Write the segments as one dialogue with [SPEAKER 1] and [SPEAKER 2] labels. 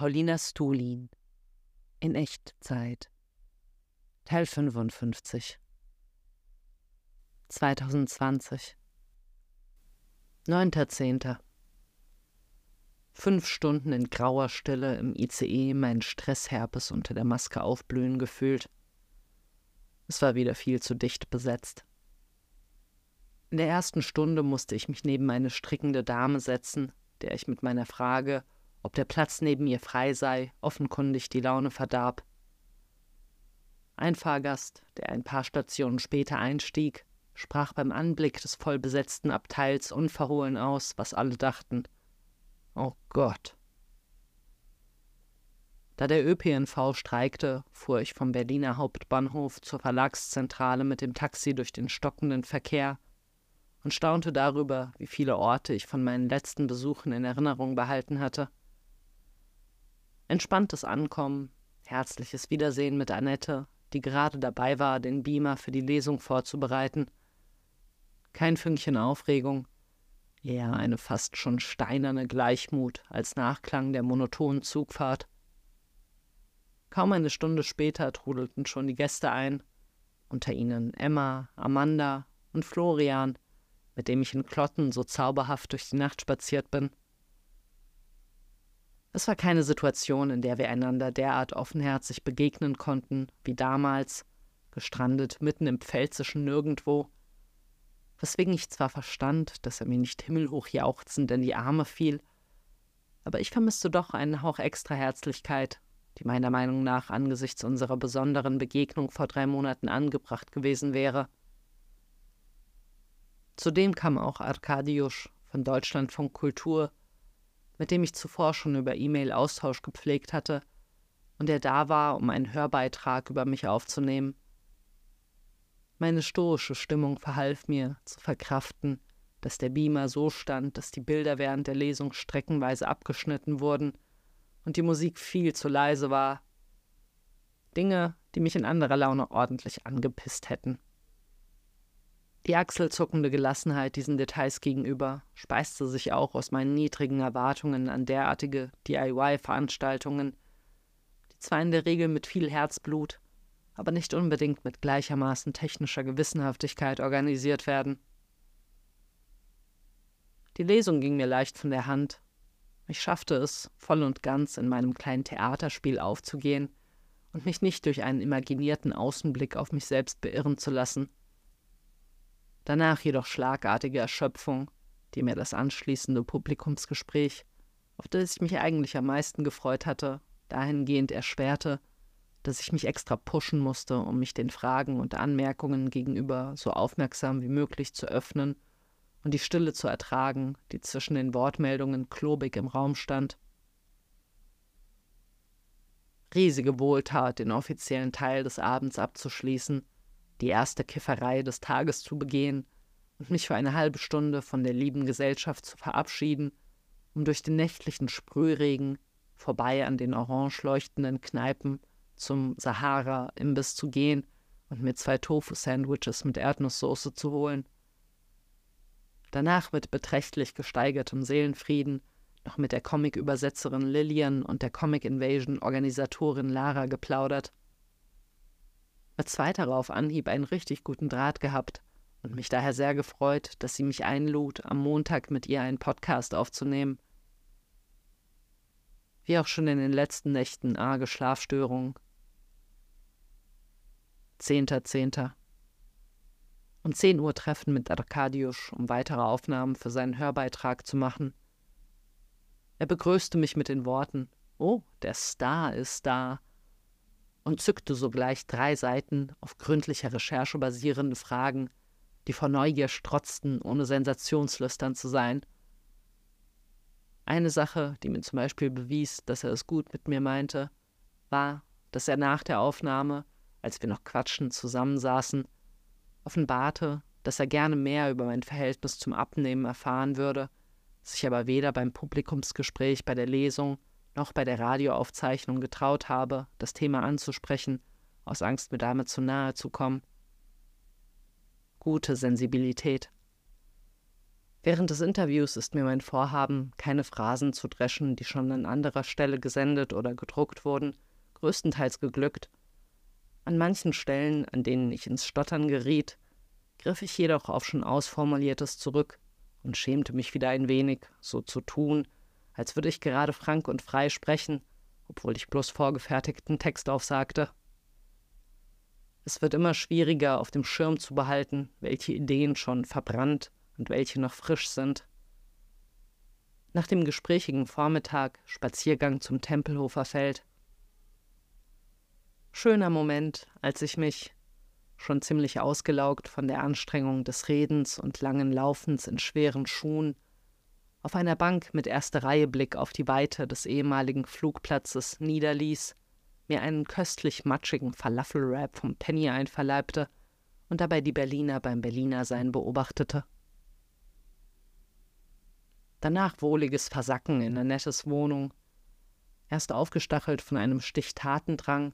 [SPEAKER 1] Paulina Stulin in Echtzeit Teil 55 2020 9.10. Fünf Stunden in grauer Stille im ICE meinen Stressherpes unter der Maske aufblühen gefühlt. Es war wieder viel zu dicht besetzt. In der ersten Stunde musste ich mich neben eine strickende Dame setzen, der ich mit meiner Frage, ob der Platz neben ihr frei sei, offenkundig die Laune verdarb. Ein Fahrgast, der ein paar Stationen später einstieg, sprach beim Anblick des vollbesetzten Abteils unverhohlen aus, was alle dachten. Oh Gott. Da der ÖPNV streikte, fuhr ich vom Berliner Hauptbahnhof zur Verlagszentrale mit dem Taxi durch den stockenden Verkehr und staunte darüber, wie viele Orte ich von meinen letzten Besuchen in Erinnerung behalten hatte. Entspanntes Ankommen, herzliches Wiedersehen mit Annette, die gerade dabei war, den Beamer für die Lesung vorzubereiten. Kein Fünkchen Aufregung, eher eine fast schon steinerne Gleichmut als Nachklang der monotonen Zugfahrt. Kaum eine Stunde später trudelten schon die Gäste ein, unter ihnen Emma, Amanda und Florian, mit dem ich in Klotten so zauberhaft durch die Nacht spaziert bin. Es war keine Situation, in der wir einander derart offenherzig begegnen konnten wie damals, gestrandet mitten im pfälzischen Nirgendwo, weswegen ich zwar verstand, dass er mir nicht himmelhoch jauchzend in die Arme fiel, aber ich vermisste doch einen Hauch extra Herzlichkeit, die meiner Meinung nach angesichts unserer besonderen Begegnung vor drei Monaten angebracht gewesen wäre. Zudem kam auch Arkadiusz von Deutschlandfunk Kultur, mit dem ich zuvor schon über E-Mail Austausch gepflegt hatte und der da war, um einen Hörbeitrag über mich aufzunehmen. Meine stoische Stimmung verhalf mir, zu verkraften, dass der Beamer so stand, dass die Bilder während der Lesung streckenweise abgeschnitten wurden und die Musik viel zu leise war. Dinge, die mich in anderer Laune ordentlich angepisst hätten. Die achselzuckende Gelassenheit diesen Details gegenüber speiste sich auch aus meinen niedrigen Erwartungen an derartige DIY-Veranstaltungen, die zwar in der Regel mit viel Herzblut, aber nicht unbedingt mit gleichermaßen technischer Gewissenhaftigkeit organisiert werden. Die Lesung ging mir leicht von der Hand. Ich schaffte es, voll und ganz in meinem kleinen Theaterspiel aufzugehen und mich nicht durch einen imaginierten Außenblick auf mich selbst beirren zu lassen – danach jedoch schlagartige Erschöpfung, die mir das anschließende Publikumsgespräch, auf das ich mich eigentlich am meisten gefreut hatte, dahingehend erschwerte, dass ich mich extra pushen musste, um mich den Fragen und Anmerkungen gegenüber so aufmerksam wie möglich zu öffnen und die Stille zu ertragen, die zwischen den Wortmeldungen klobig im Raum stand. Riesige Wohltat, den offiziellen Teil des Abends abzuschließen die erste Kifferei des Tages zu begehen und mich für eine halbe Stunde von der lieben Gesellschaft zu verabschieden, um durch den nächtlichen Sprühregen vorbei an den orange leuchtenden Kneipen zum Sahara-Imbiss zu gehen und mir zwei Tofu-Sandwiches mit Erdnusssoße zu holen. Danach mit beträchtlich gesteigertem Seelenfrieden noch mit der Comic-Übersetzerin Lillian und der Comic-Invasion-Organisatorin Lara geplaudert mit zweiterer auf Anhieb einen richtig guten Draht gehabt und mich daher sehr gefreut, dass sie mich einlud, am Montag mit ihr einen Podcast aufzunehmen. Wie auch schon in den letzten Nächten arge Schlafstörungen. Zehnter, Zehnter. Um zehn Uhr Treffen mit Arkadiusz, um weitere Aufnahmen für seinen Hörbeitrag zu machen. Er begrüßte mich mit den Worten: Oh, der Star ist da und zückte sogleich drei Seiten auf gründlicher Recherche basierende Fragen, die vor Neugier strotzten, ohne sensationslüstern zu sein. Eine Sache, die mir zum Beispiel bewies, dass er es gut mit mir meinte, war, dass er nach der Aufnahme, als wir noch quatschend zusammensaßen, offenbarte, dass er gerne mehr über mein Verhältnis zum Abnehmen erfahren würde, sich aber weder beim Publikumsgespräch bei der Lesung noch bei der Radioaufzeichnung getraut habe, das Thema anzusprechen, aus Angst mir damit zu nahe zu kommen. Gute Sensibilität. Während des Interviews ist mir mein Vorhaben, keine Phrasen zu dreschen, die schon an anderer Stelle gesendet oder gedruckt wurden, größtenteils geglückt. An manchen Stellen, an denen ich ins Stottern geriet, griff ich jedoch auf schon Ausformuliertes zurück und schämte mich wieder ein wenig, so zu tun, als würde ich gerade frank und frei sprechen, obwohl ich bloß vorgefertigten Text aufsagte. Es wird immer schwieriger, auf dem Schirm zu behalten, welche Ideen schon verbrannt und welche noch frisch sind. Nach dem gesprächigen Vormittag Spaziergang zum Tempelhofer Feld. Schöner Moment, als ich mich, schon ziemlich ausgelaugt von der Anstrengung des Redens und langen Laufens in schweren Schuhen, auf einer Bank mit erster Reihe Blick auf die Weite des ehemaligen Flugplatzes niederließ, mir einen köstlich matschigen Falafelwrap vom Penny einverleibte und dabei die Berliner beim Berlinersein beobachtete. Danach wohliges Versacken in Annettes Wohnung, erst aufgestachelt von einem Stich Tatendrang,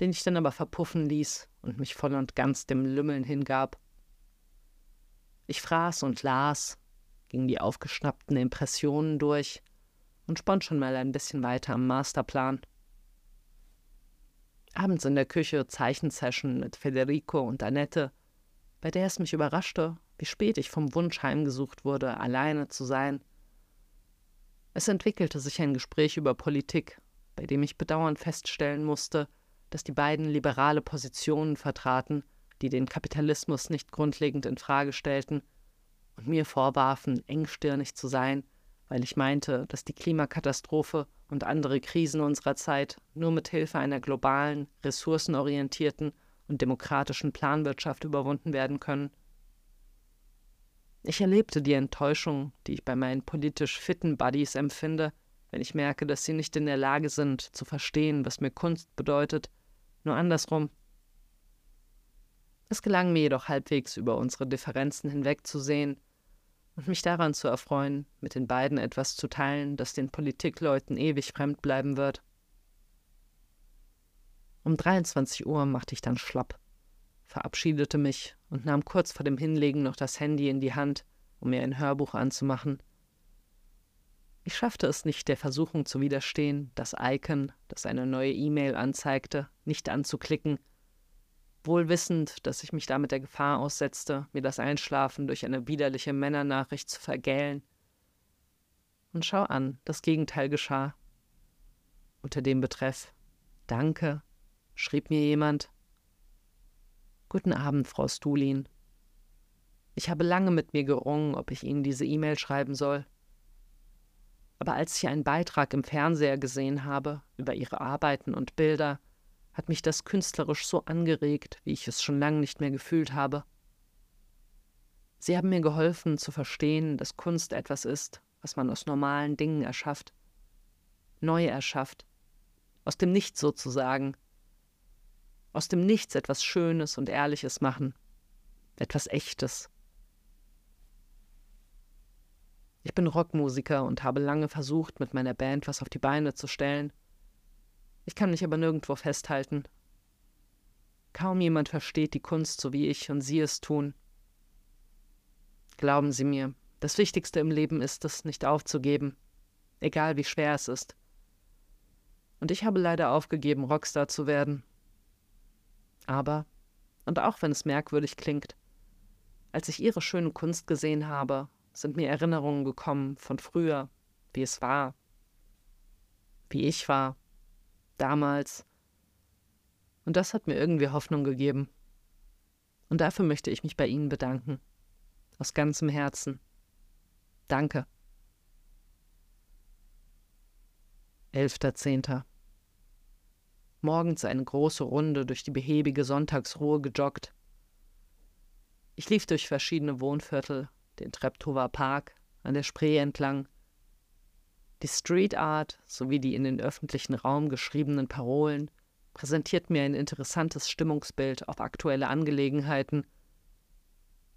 [SPEAKER 1] den ich dann aber verpuffen ließ und mich voll und ganz dem Lümmeln hingab. Ich fraß und las, ging die aufgeschnappten Impressionen durch und spann schon mal ein bisschen weiter am Masterplan. Abends in der Küche Zeichensession mit Federico und Annette, bei der es mich überraschte, wie spät ich vom Wunsch heimgesucht wurde, alleine zu sein. Es entwickelte sich ein Gespräch über Politik, bei dem ich bedauernd feststellen musste, dass die beiden liberale Positionen vertraten, die den Kapitalismus nicht grundlegend in Frage stellten und mir vorwarfen, engstirnig zu sein, weil ich meinte, dass die Klimakatastrophe und andere Krisen unserer Zeit nur mit Hilfe einer globalen, ressourcenorientierten und demokratischen Planwirtschaft überwunden werden können. Ich erlebte die Enttäuschung, die ich bei meinen politisch fitten Buddies empfinde, wenn ich merke, dass sie nicht in der Lage sind, zu verstehen, was mir Kunst bedeutet, nur andersrum. Es gelang mir jedoch halbwegs über unsere Differenzen hinwegzusehen und mich daran zu erfreuen, mit den beiden etwas zu teilen, das den Politikleuten ewig fremd bleiben wird. Um 23 Uhr machte ich dann schlapp, verabschiedete mich und nahm kurz vor dem Hinlegen noch das Handy in die Hand, um mir ein Hörbuch anzumachen. Ich schaffte es nicht, der Versuchung zu widerstehen, das Icon, das eine neue E-Mail anzeigte, nicht anzuklicken wohl wissend, dass ich mich damit der Gefahr aussetzte, mir das Einschlafen durch eine widerliche Männernachricht zu vergällen. Und schau an, das Gegenteil geschah. Unter dem Betreff Danke schrieb mir jemand Guten Abend, Frau Stulin. Ich habe lange mit mir gerungen, ob ich Ihnen diese E-Mail schreiben soll. Aber als ich einen Beitrag im Fernseher gesehen habe über Ihre Arbeiten und Bilder, hat mich das künstlerisch so angeregt, wie ich es schon lange nicht mehr gefühlt habe. Sie haben mir geholfen zu verstehen, dass Kunst etwas ist, was man aus normalen Dingen erschafft, neu erschafft, aus dem Nichts sozusagen, aus dem Nichts etwas Schönes und Ehrliches machen, etwas Echtes. Ich bin Rockmusiker und habe lange versucht, mit meiner Band was auf die Beine zu stellen – ich kann mich aber nirgendwo festhalten. Kaum jemand versteht die Kunst so wie ich und Sie es tun. Glauben Sie mir, das Wichtigste im Leben ist es, nicht aufzugeben, egal wie schwer es ist. Und ich habe leider aufgegeben, Rockstar zu werden. Aber, und auch wenn es merkwürdig klingt, als ich Ihre schöne Kunst gesehen habe, sind mir Erinnerungen gekommen von früher, wie es war, wie ich war damals. Und das hat mir irgendwie Hoffnung gegeben. Und dafür möchte ich mich bei Ihnen bedanken. Aus ganzem Herzen. Danke. 11.10. Morgens eine große Runde durch die behäbige Sonntagsruhe gejoggt. Ich lief durch verschiedene Wohnviertel, den Treptower Park, an der Spree entlang, die Street Art sowie die in den öffentlichen Raum geschriebenen Parolen präsentierten mir ein interessantes Stimmungsbild auf aktuelle Angelegenheiten,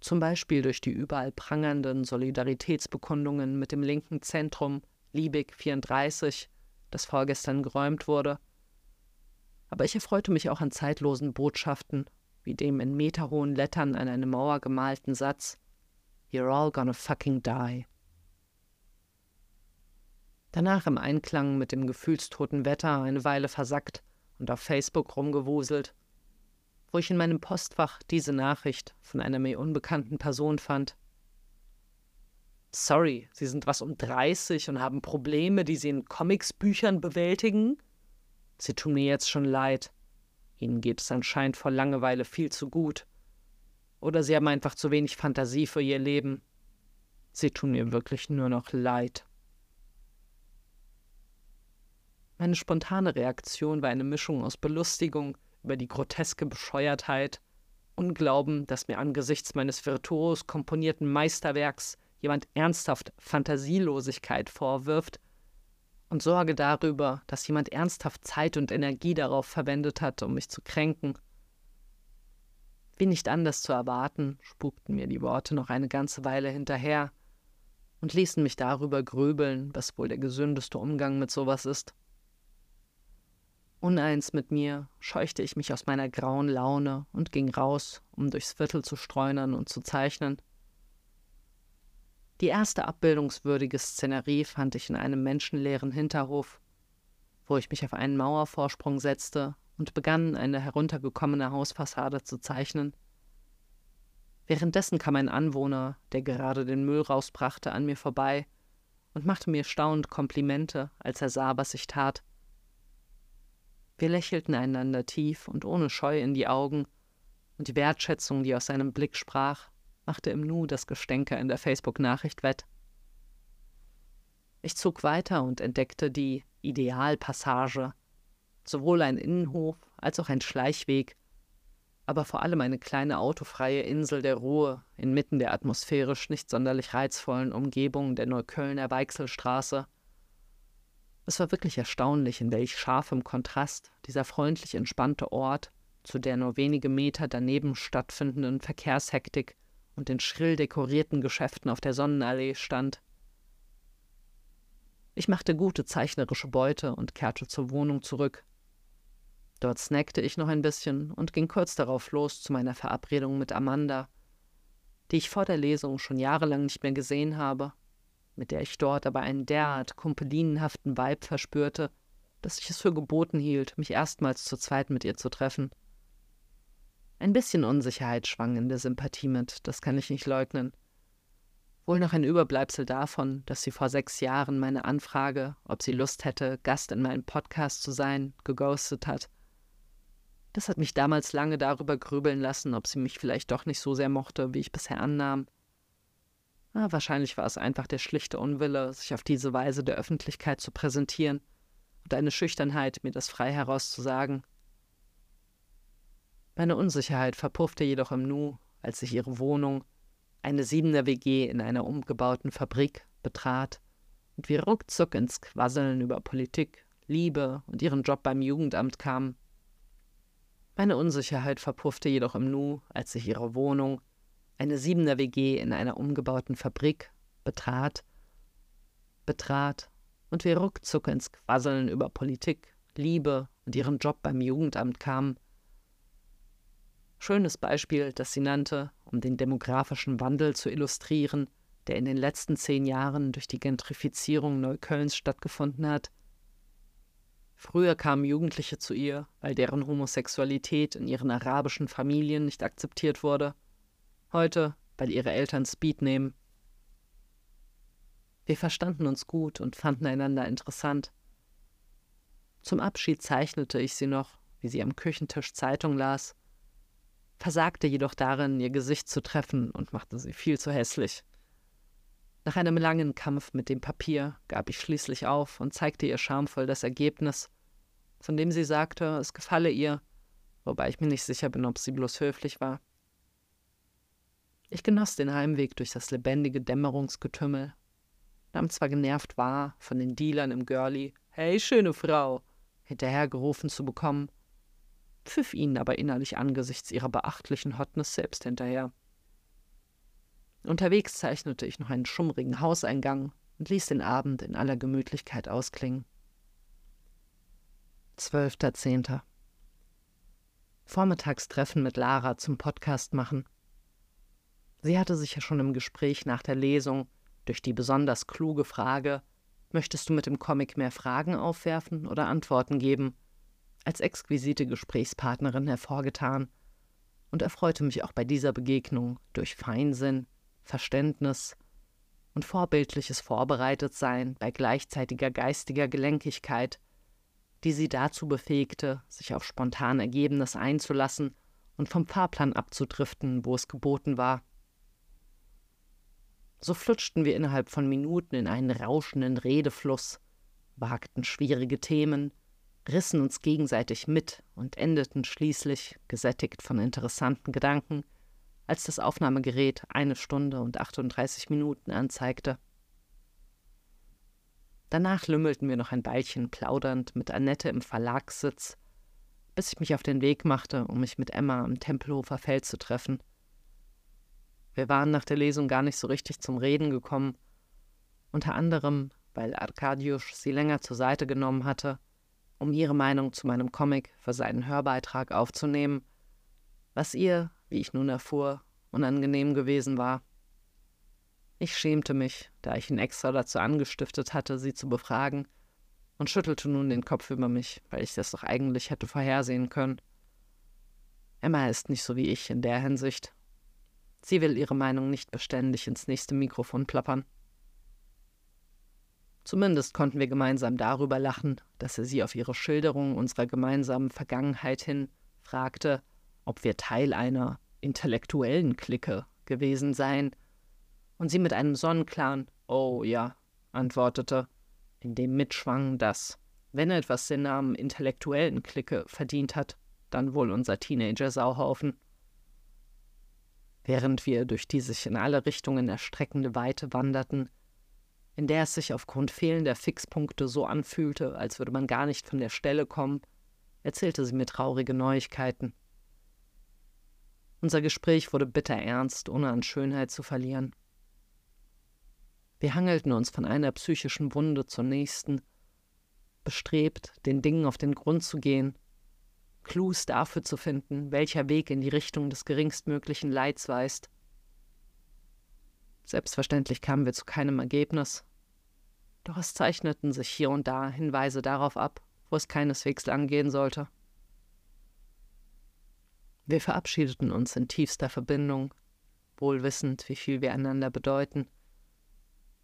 [SPEAKER 1] zum Beispiel durch die überall prangernden Solidaritätsbekundungen mit dem linken Zentrum Liebig 34, das vorgestern geräumt wurde. Aber ich erfreute mich auch an zeitlosen Botschaften, wie dem in meterhohen Lettern an eine Mauer gemalten Satz You're all gonna fucking die. Danach im Einklang mit dem gefühlstoten Wetter eine Weile versackt und auf Facebook rumgewuselt, wo ich in meinem Postfach diese Nachricht von einer mir unbekannten Person fand. Sorry, Sie sind was um 30 und haben Probleme, die Sie in Comicsbüchern bewältigen? Sie tun mir jetzt schon leid. Ihnen geht es anscheinend vor Langeweile viel zu gut. Oder Sie haben einfach zu wenig Fantasie für Ihr Leben. Sie tun mir wirklich nur noch leid. Meine spontane Reaktion war eine Mischung aus Belustigung über die groteske Bescheuertheit, Unglauben, dass mir angesichts meines virtuos komponierten Meisterwerks jemand ernsthaft Fantasielosigkeit vorwirft, und Sorge darüber, dass jemand ernsthaft Zeit und Energie darauf verwendet hat, um mich zu kränken. Wie nicht anders zu erwarten, spukten mir die Worte noch eine ganze Weile hinterher und ließen mich darüber grübeln, was wohl der gesündeste Umgang mit sowas ist. Uneins mit mir scheuchte ich mich aus meiner grauen Laune und ging raus, um durchs Viertel zu streunern und zu zeichnen. Die erste abbildungswürdige Szenerie fand ich in einem menschenleeren Hinterhof, wo ich mich auf einen Mauervorsprung setzte und begann, eine heruntergekommene Hausfassade zu zeichnen. Währenddessen kam ein Anwohner, der gerade den Müll rausbrachte, an mir vorbei und machte mir staunend Komplimente, als er sah, was ich tat. Wir lächelten einander tief und ohne Scheu in die Augen, und die Wertschätzung, die aus seinem Blick sprach, machte im Nu das Gestänker in der Facebook-Nachricht wett. Ich zog weiter und entdeckte die Idealpassage, sowohl ein Innenhof als auch ein Schleichweg, aber vor allem eine kleine autofreie Insel der Ruhe inmitten der atmosphärisch nicht sonderlich reizvollen Umgebung der Neuköllner Weichselstraße es war wirklich erstaunlich, in welch scharfem Kontrast dieser freundlich entspannte Ort zu der nur wenige Meter daneben stattfindenden Verkehrshektik und den schrill dekorierten Geschäften auf der Sonnenallee stand. Ich machte gute zeichnerische Beute und kehrte zur Wohnung zurück. Dort snackte ich noch ein bisschen und ging kurz darauf los zu meiner Verabredung mit Amanda, die ich vor der Lesung schon jahrelang nicht mehr gesehen habe mit der ich dort aber einen derart kumpelinenhaften Weib verspürte, dass ich es für geboten hielt, mich erstmals zu zweit mit ihr zu treffen. Ein bisschen Unsicherheit schwang in der Sympathie mit, das kann ich nicht leugnen. Wohl noch ein Überbleibsel davon, dass sie vor sechs Jahren meine Anfrage, ob sie Lust hätte, Gast in meinem Podcast zu sein, geghostet hat. Das hat mich damals lange darüber grübeln lassen, ob sie mich vielleicht doch nicht so sehr mochte, wie ich bisher annahm. Ah, wahrscheinlich war es einfach der schlichte Unwille, sich auf diese Weise der Öffentlichkeit zu präsentieren und eine Schüchternheit, mir das frei herauszusagen. Meine Unsicherheit verpuffte jedoch im Nu, als ich ihre Wohnung, eine siebener WG in einer umgebauten Fabrik, betrat und wir ruckzuck ins Quasseln über Politik, Liebe und ihren Job beim Jugendamt kam. Meine Unsicherheit verpuffte jedoch im Nu, als ich ihre Wohnung, eine Siebener WG in einer umgebauten Fabrik, betrat, betrat und wir ruckzuck ins Quasseln über Politik, Liebe und ihren Job beim Jugendamt kamen. Schönes Beispiel, das sie nannte, um den demografischen Wandel zu illustrieren, der in den letzten zehn Jahren durch die Gentrifizierung Neuköllns stattgefunden hat. Früher kamen Jugendliche zu ihr, weil deren Homosexualität in ihren arabischen Familien nicht akzeptiert wurde. Heute, weil ihre Eltern Speed nehmen. Wir verstanden uns gut und fanden einander interessant. Zum Abschied zeichnete ich sie noch, wie sie am Küchentisch Zeitung las, versagte jedoch darin, ihr Gesicht zu treffen und machte sie viel zu hässlich. Nach einem langen Kampf mit dem Papier gab ich schließlich auf und zeigte ihr schamvoll das Ergebnis, von dem sie sagte, es gefalle ihr, wobei ich mir nicht sicher bin, ob sie bloß höflich war. Ich genoss den Heimweg durch das lebendige Dämmerungsgetümmel, nahm zwar genervt wahr, von den Dealern im Girlie, hey, schöne Frau, hinterhergerufen zu bekommen, pfiff ihnen aber innerlich angesichts ihrer beachtlichen Hotness selbst hinterher. Unterwegs zeichnete ich noch einen schummrigen Hauseingang und ließ den Abend in aller Gemütlichkeit ausklingen. 12.10. Vormittagstreffen mit Lara zum Podcast machen. Sie hatte sich ja schon im Gespräch nach der Lesung durch die besonders kluge Frage Möchtest du mit dem Comic mehr Fragen aufwerfen oder Antworten geben? als exquisite Gesprächspartnerin hervorgetan und erfreute mich auch bei dieser Begegnung durch Feinsinn, Verständnis und vorbildliches Vorbereitetsein bei gleichzeitiger geistiger Gelenkigkeit, die sie dazu befähigte, sich auf spontan Ergebenes einzulassen und vom Fahrplan abzudriften, wo es geboten war. So flutschten wir innerhalb von Minuten in einen rauschenden Redefluss, wagten schwierige Themen, rissen uns gegenseitig mit und endeten schließlich, gesättigt von interessanten Gedanken, als das Aufnahmegerät eine Stunde und 38 Minuten anzeigte. Danach lümmelten wir noch ein Weilchen plaudernd mit Annette im Verlagssitz, bis ich mich auf den Weg machte, um mich mit Emma am Tempelhofer Feld zu treffen. Wir waren nach der Lesung gar nicht so richtig zum Reden gekommen, unter anderem, weil Arkadiusz sie länger zur Seite genommen hatte um ihre Meinung zu meinem Comic für seinen Hörbeitrag aufzunehmen, was ihr, wie ich nun erfuhr, unangenehm gewesen war. Ich schämte mich, da ich ihn extra dazu angestiftet hatte, sie zu befragen, und schüttelte nun den Kopf über mich, weil ich das doch eigentlich hätte vorhersehen können. Emma ist nicht so wie ich in der Hinsicht. Sie will ihre Meinung nicht beständig ins nächste Mikrofon plappern. Zumindest konnten wir gemeinsam darüber lachen, dass er sie auf ihre Schilderung unserer gemeinsamen Vergangenheit hin fragte, ob wir Teil einer intellektuellen Clique gewesen seien, und sie mit einem sonnenklaren Oh ja antwortete, in dem mitschwang, dass, wenn etwas den Namen intellektuellen Clique verdient hat, dann wohl unser Teenager-Sauhaufen. Während wir durch die sich in alle Richtungen erstreckende Weite wanderten, in der es sich aufgrund fehlender Fixpunkte so anfühlte, als würde man gar nicht von der Stelle kommen, erzählte sie mir traurige Neuigkeiten. Unser Gespräch wurde bitter ernst, ohne an Schönheit zu verlieren. Wir hangelten uns von einer psychischen Wunde zur nächsten, bestrebt, den Dingen auf den Grund zu gehen, Clues dafür zu finden, welcher Weg in die Richtung des geringstmöglichen Leids weist. Selbstverständlich kamen wir zu keinem Ergebnis. Doch es zeichneten sich hier und da Hinweise darauf ab, wo es keineswegs lang gehen sollte. Wir verabschiedeten uns in tiefster Verbindung, wohl wissend, wie viel wir einander bedeuten,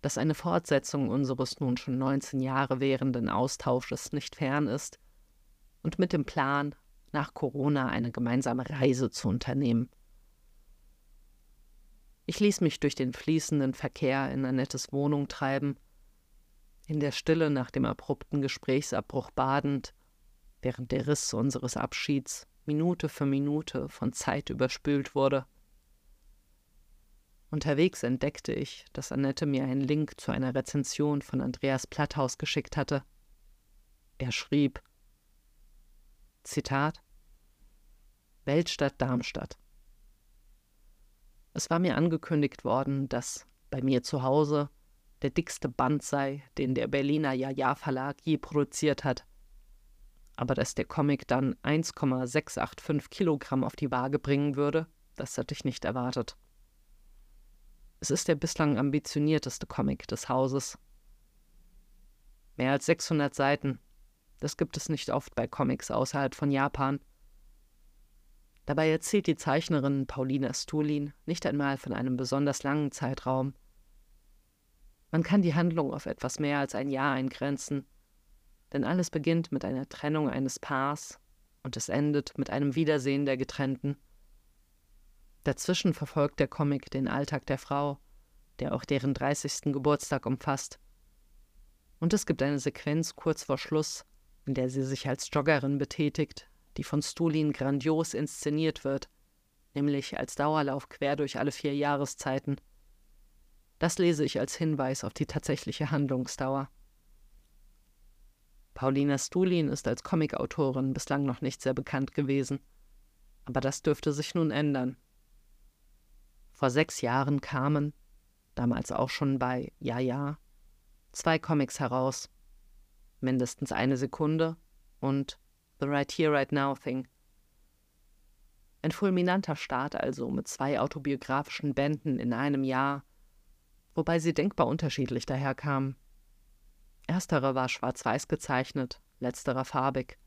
[SPEAKER 1] dass eine Fortsetzung unseres nun schon 19 Jahre währenden Austausches nicht fern ist und mit dem Plan, nach Corona eine gemeinsame Reise zu unternehmen. Ich ließ mich durch den fließenden Verkehr in Annettes Wohnung treiben, in der Stille nach dem abrupten Gesprächsabbruch badend, während der Riss unseres Abschieds Minute für Minute von Zeit überspült wurde. Unterwegs entdeckte ich, dass Annette mir einen Link zu einer Rezension von Andreas Platthaus geschickt hatte. Er schrieb Zitat Weltstadt Darmstadt es war mir angekündigt worden, dass bei mir zu Hause der dickste Band sei, den der Berliner Jaja Verlag je produziert hat. Aber dass der Comic dann 1,685 Kilogramm auf die Waage bringen würde, das hatte ich nicht erwartet. Es ist der bislang ambitionierteste Comic des Hauses. Mehr als 600 Seiten. Das gibt es nicht oft bei Comics außerhalb von Japan. Dabei erzählt die Zeichnerin Paulina Stulin nicht einmal von einem besonders langen Zeitraum. Man kann die Handlung auf etwas mehr als ein Jahr eingrenzen, denn alles beginnt mit einer Trennung eines Paars und es endet mit einem Wiedersehen der Getrennten. Dazwischen verfolgt der Comic den Alltag der Frau, der auch deren 30. Geburtstag umfasst. Und es gibt eine Sequenz kurz vor Schluss, in der sie sich als Joggerin betätigt, die von Stulin grandios inszeniert wird, nämlich als Dauerlauf quer durch alle vier Jahreszeiten. Das lese ich als Hinweis auf die tatsächliche Handlungsdauer. Paulina Stulin ist als Comicautorin bislang noch nicht sehr bekannt gewesen, aber das dürfte sich nun ändern. Vor sechs Jahren kamen, damals auch schon bei Ja Ja, zwei Comics heraus, mindestens eine Sekunde und The Right Here, Right Now Thing. Ein fulminanter Start also mit zwei autobiografischen Bänden in einem Jahr, wobei sie denkbar unterschiedlich daherkamen. Ersterer war schwarz-weiß gezeichnet, letzterer farbig.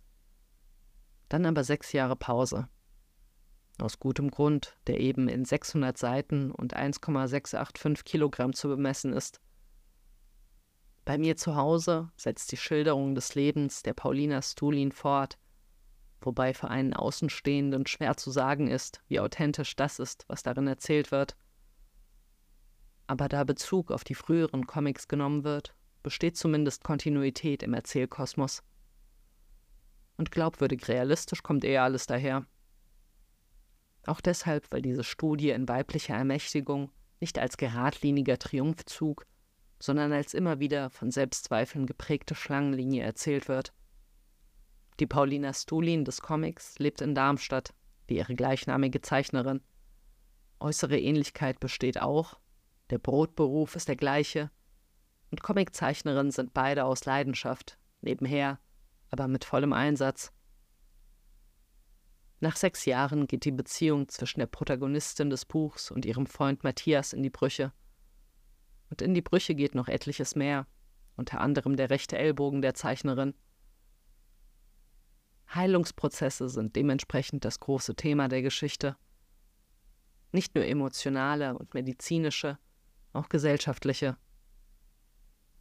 [SPEAKER 1] Dann aber sechs Jahre Pause. Aus gutem Grund, der eben in 600 Seiten und 1,685 Kilogramm zu bemessen ist. Bei mir zu Hause setzt die Schilderung des Lebens der Paulina Stulin fort, wobei für einen Außenstehenden schwer zu sagen ist, wie authentisch das ist, was darin erzählt wird. Aber da Bezug auf die früheren Comics genommen wird, besteht zumindest Kontinuität im Erzählkosmos. Und glaubwürdig realistisch kommt eher alles daher. Auch deshalb, weil diese Studie in weiblicher Ermächtigung nicht als geradliniger Triumphzug, sondern als immer wieder von Selbstzweifeln geprägte Schlangenlinie erzählt wird. Die Paulina Stulin des Comics lebt in Darmstadt, wie ihre gleichnamige Zeichnerin. Äußere Ähnlichkeit besteht auch, der Brotberuf ist der gleiche, und Comiczeichnerin sind beide aus Leidenschaft, nebenher, aber mit vollem Einsatz. Nach sechs Jahren geht die Beziehung zwischen der Protagonistin des Buchs und ihrem Freund Matthias in die Brüche. Und in die Brüche geht noch etliches mehr, unter anderem der rechte Ellbogen der Zeichnerin. Heilungsprozesse sind dementsprechend das große Thema der Geschichte. Nicht nur emotionale und medizinische, auch gesellschaftliche.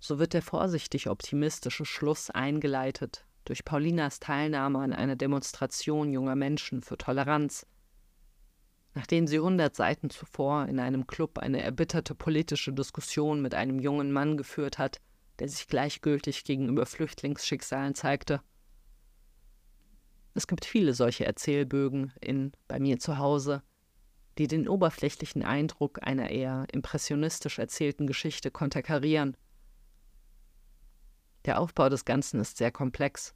[SPEAKER 1] So wird der vorsichtig optimistische Schluss eingeleitet durch Paulinas Teilnahme an einer Demonstration junger Menschen für Toleranz, nachdem sie hundert Seiten zuvor in einem Club eine erbitterte politische Diskussion mit einem jungen Mann geführt hat, der sich gleichgültig gegenüber Flüchtlingsschicksalen zeigte. Es gibt viele solche Erzählbögen in Bei mir zu Hause, die den oberflächlichen Eindruck einer eher impressionistisch erzählten Geschichte konterkarieren. Der Aufbau des Ganzen ist sehr komplex.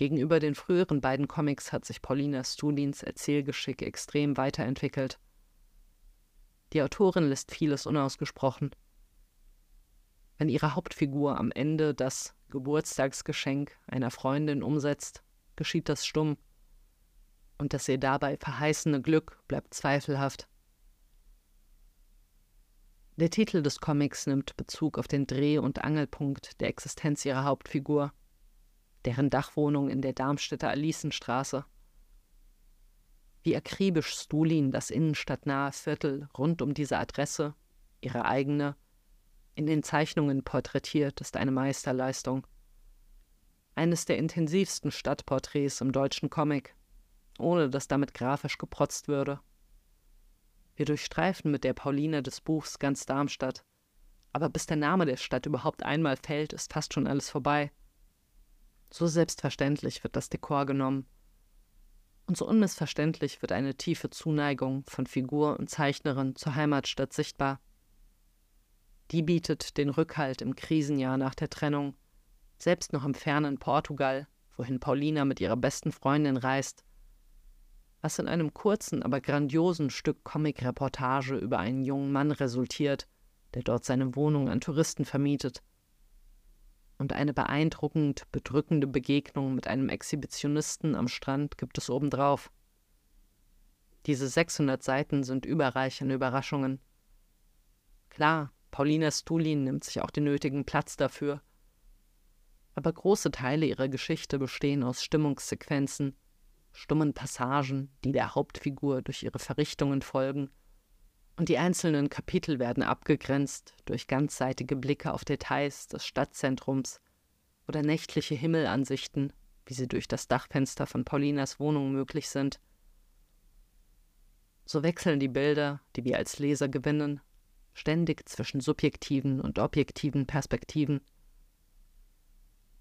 [SPEAKER 1] Gegenüber den früheren beiden Comics hat sich Paulina Stulins Erzählgeschick extrem weiterentwickelt. Die Autorin lässt vieles unausgesprochen. Wenn ihre Hauptfigur am Ende das Geburtstagsgeschenk einer Freundin umsetzt, geschieht das stumm. Und das ihr dabei verheißene Glück bleibt zweifelhaft. Der Titel des Comics nimmt Bezug auf den Dreh- und Angelpunkt der Existenz ihrer Hauptfigur deren Dachwohnung in der Darmstädter Alicenstraße. Wie akribisch Stulin das innenstadtnahe Viertel rund um diese Adresse, ihre eigene, in den Zeichnungen porträtiert, ist eine Meisterleistung. Eines der intensivsten Stadtporträts im deutschen Comic, ohne dass damit grafisch geprotzt würde. Wir durchstreifen mit der Pauline des Buchs ganz Darmstadt, aber bis der Name der Stadt überhaupt einmal fällt, ist fast schon alles vorbei. So selbstverständlich wird das Dekor genommen. Und so unmissverständlich wird eine tiefe Zuneigung von Figur und Zeichnerin zur Heimatstadt sichtbar. Die bietet den Rückhalt im Krisenjahr nach der Trennung, selbst noch im fernen Portugal, wohin Paulina mit ihrer besten Freundin reist, was in einem kurzen, aber grandiosen Stück Comic-Reportage über einen jungen Mann resultiert, der dort seine Wohnung an Touristen vermietet und eine beeindruckend bedrückende Begegnung mit einem Exhibitionisten am Strand gibt es obendrauf. Diese 600 Seiten sind überreich an Überraschungen. Klar, Paulina Stulin nimmt sich auch den nötigen Platz dafür. Aber große Teile ihrer Geschichte bestehen aus Stimmungssequenzen, stummen Passagen, die der Hauptfigur durch ihre Verrichtungen folgen und die einzelnen Kapitel werden abgegrenzt durch ganzseitige Blicke auf Details des Stadtzentrums oder nächtliche Himmelansichten, wie sie durch das Dachfenster von Paulinas Wohnung möglich sind. So wechseln die Bilder, die wir als Leser gewinnen, ständig zwischen subjektiven und objektiven Perspektiven.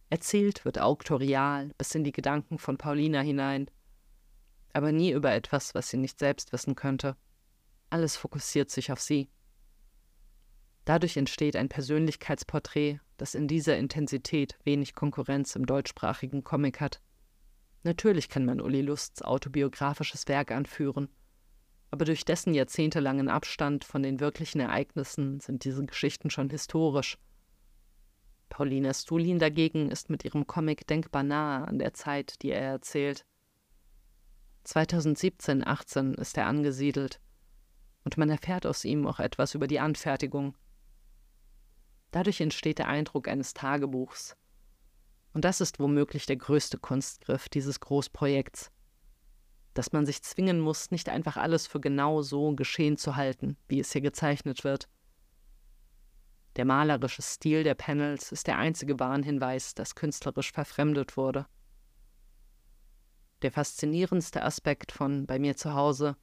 [SPEAKER 1] Erzählt wird auktorial bis in die Gedanken von Paulina hinein, aber nie über etwas, was sie nicht selbst wissen könnte. Alles fokussiert sich auf sie. Dadurch entsteht ein Persönlichkeitsporträt, das in dieser Intensität wenig Konkurrenz im deutschsprachigen Comic hat. Natürlich kann man Uli Lusts autobiografisches Werk anführen, aber durch dessen jahrzehntelangen Abstand von den wirklichen Ereignissen sind diese Geschichten schon historisch. Paulina Stulin dagegen ist mit ihrem Comic denkbar nahe an der Zeit, die er erzählt. 2017, 18 ist er angesiedelt und man erfährt aus ihm auch etwas über die Anfertigung. Dadurch entsteht der Eindruck eines Tagebuchs. Und das ist womöglich der größte Kunstgriff dieses Großprojekts. Dass man sich zwingen muss, nicht einfach alles für genau so geschehen zu halten, wie es hier gezeichnet wird. Der malerische Stil der Panels ist der einzige Warnhinweis, dass künstlerisch verfremdet wurde. Der faszinierendste Aspekt von Bei mir zu Hause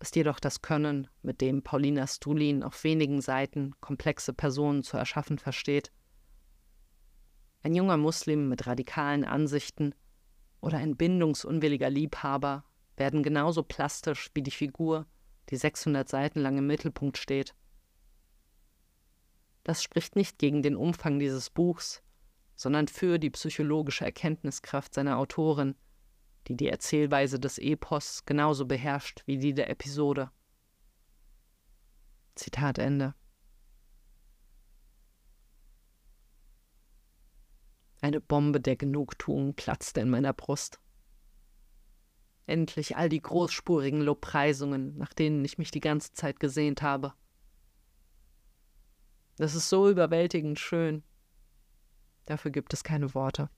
[SPEAKER 1] ist jedoch das Können, mit dem Paulina Stulin auf wenigen Seiten komplexe Personen zu erschaffen versteht. Ein junger Muslim mit radikalen Ansichten oder ein bindungsunwilliger Liebhaber werden genauso plastisch wie die Figur, die 600 Seiten lang im Mittelpunkt steht. Das spricht nicht gegen den Umfang dieses Buchs, sondern für die psychologische Erkenntniskraft seiner Autorin, die die Erzählweise des Epos genauso beherrscht wie die der Episode. Zitat Ende. Eine Bombe der Genugtuung platzte in meiner Brust. Endlich all die großspurigen Lobpreisungen, nach denen ich mich die ganze Zeit gesehnt habe. Das ist so überwältigend schön. Dafür gibt es keine Worte.